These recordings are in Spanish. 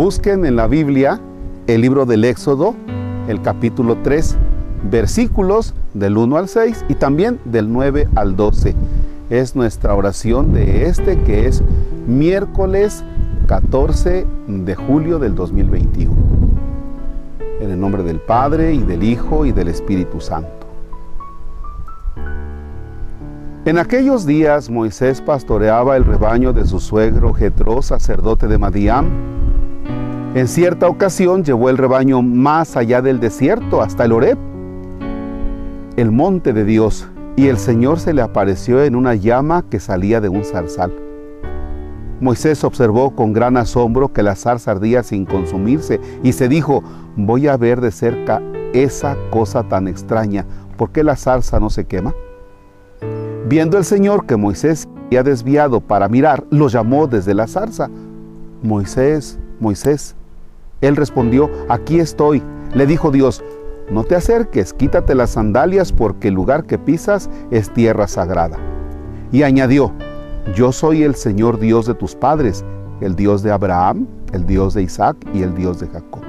Busquen en la Biblia el libro del Éxodo, el capítulo 3, versículos del 1 al 6 y también del 9 al 12. Es nuestra oración de este que es miércoles 14 de julio del 2021. En el nombre del Padre y del Hijo y del Espíritu Santo. En aquellos días Moisés pastoreaba el rebaño de su suegro Jetro, sacerdote de Madián. En cierta ocasión llevó el rebaño más allá del desierto, hasta el Oreb, el monte de Dios, y el Señor se le apareció en una llama que salía de un zarzal. Moisés observó con gran asombro que la zarza ardía sin consumirse y se dijo, voy a ver de cerca esa cosa tan extraña, ¿por qué la zarza no se quema? Viendo el Señor que Moisés había desviado para mirar, lo llamó desde la zarza. Moisés, Moisés. Él respondió, aquí estoy. Le dijo Dios, no te acerques, quítate las sandalias porque el lugar que pisas es tierra sagrada. Y añadió, yo soy el Señor Dios de tus padres, el Dios de Abraham, el Dios de Isaac y el Dios de Jacob.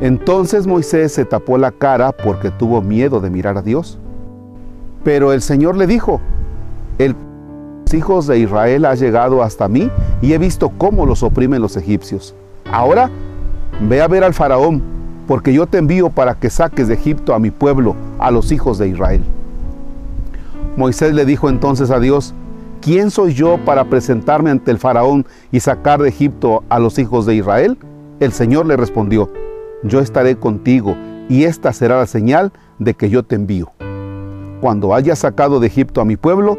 Entonces Moisés se tapó la cara porque tuvo miedo de mirar a Dios. Pero el Señor le dijo, el hijos de Israel ha llegado hasta mí y he visto cómo los oprimen los egipcios. Ahora ve a ver al faraón, porque yo te envío para que saques de Egipto a mi pueblo, a los hijos de Israel. Moisés le dijo entonces a Dios, ¿quién soy yo para presentarme ante el faraón y sacar de Egipto a los hijos de Israel? El Señor le respondió, yo estaré contigo y esta será la señal de que yo te envío. Cuando haya sacado de Egipto a mi pueblo,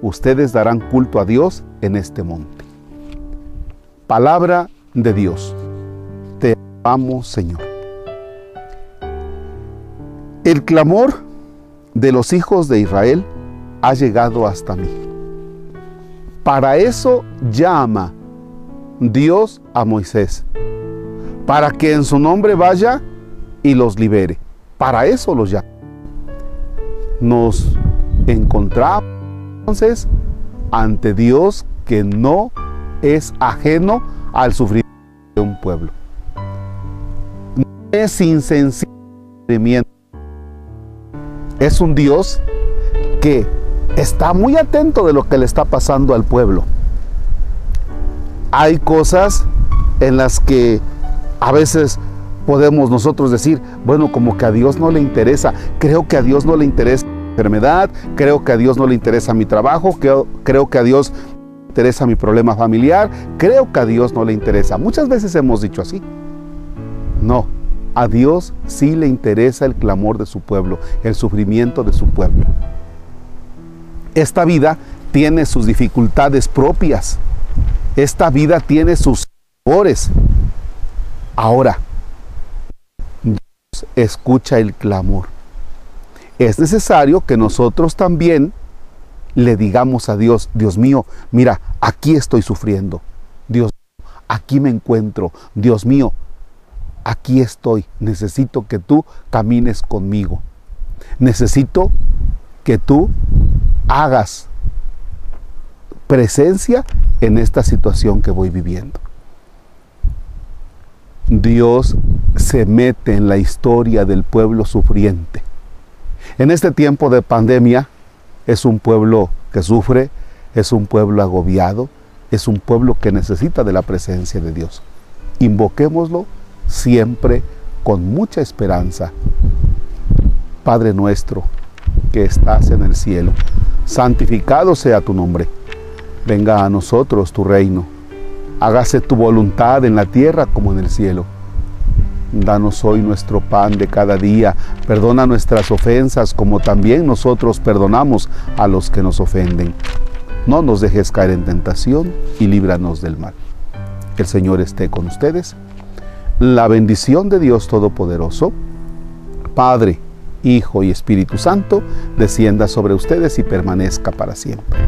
ustedes darán culto a Dios en este monte. Palabra de Dios. Te amo, Señor. El clamor de los hijos de Israel ha llegado hasta mí. Para eso llama Dios a Moisés, para que en su nombre vaya y los libere. Para eso los llama nos encontramos entonces ante Dios que no es ajeno al sufrimiento de un pueblo. No es insensible. Es un Dios que está muy atento de lo que le está pasando al pueblo. Hay cosas en las que a veces podemos nosotros decir, bueno, como que a Dios no le interesa, creo que a Dios no le interesa enfermedad, creo que a Dios no le interesa mi trabajo, creo, creo que a Dios interesa mi problema familiar, creo que a Dios no le interesa. Muchas veces hemos dicho así. No, a Dios sí le interesa el clamor de su pueblo, el sufrimiento de su pueblo. Esta vida tiene sus dificultades propias. Esta vida tiene sus errores. Ahora, Dios escucha el clamor es necesario que nosotros también le digamos a Dios, Dios mío, mira, aquí estoy sufriendo. Dios aquí me encuentro. Dios mío, aquí estoy. Necesito que tú camines conmigo. Necesito que tú hagas presencia en esta situación que voy viviendo. Dios se mete en la historia del pueblo sufriente en este tiempo de pandemia es un pueblo que sufre, es un pueblo agobiado, es un pueblo que necesita de la presencia de Dios. Invoquémoslo siempre con mucha esperanza. Padre nuestro que estás en el cielo, santificado sea tu nombre. Venga a nosotros tu reino. Hágase tu voluntad en la tierra como en el cielo. Danos hoy nuestro pan de cada día. Perdona nuestras ofensas como también nosotros perdonamos a los que nos ofenden. No nos dejes caer en tentación y líbranos del mal. El Señor esté con ustedes. La bendición de Dios Todopoderoso, Padre, Hijo y Espíritu Santo, descienda sobre ustedes y permanezca para siempre.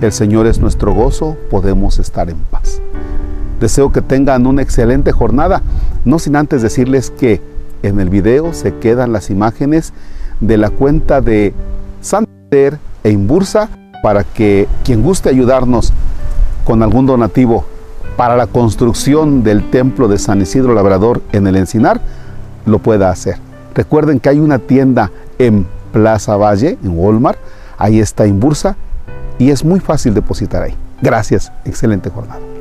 El Señor es nuestro gozo, podemos estar en paz. Deseo que tengan una excelente jornada, no sin antes decirles que en el video se quedan las imágenes de la cuenta de Santander e Inbursa para que quien guste ayudarnos con algún donativo para la construcción del templo de San Isidro Labrador en el Encinar, lo pueda hacer. Recuerden que hay una tienda en Plaza Valle, en Walmart, ahí está en Bursa y es muy fácil depositar ahí. Gracias, excelente jornada.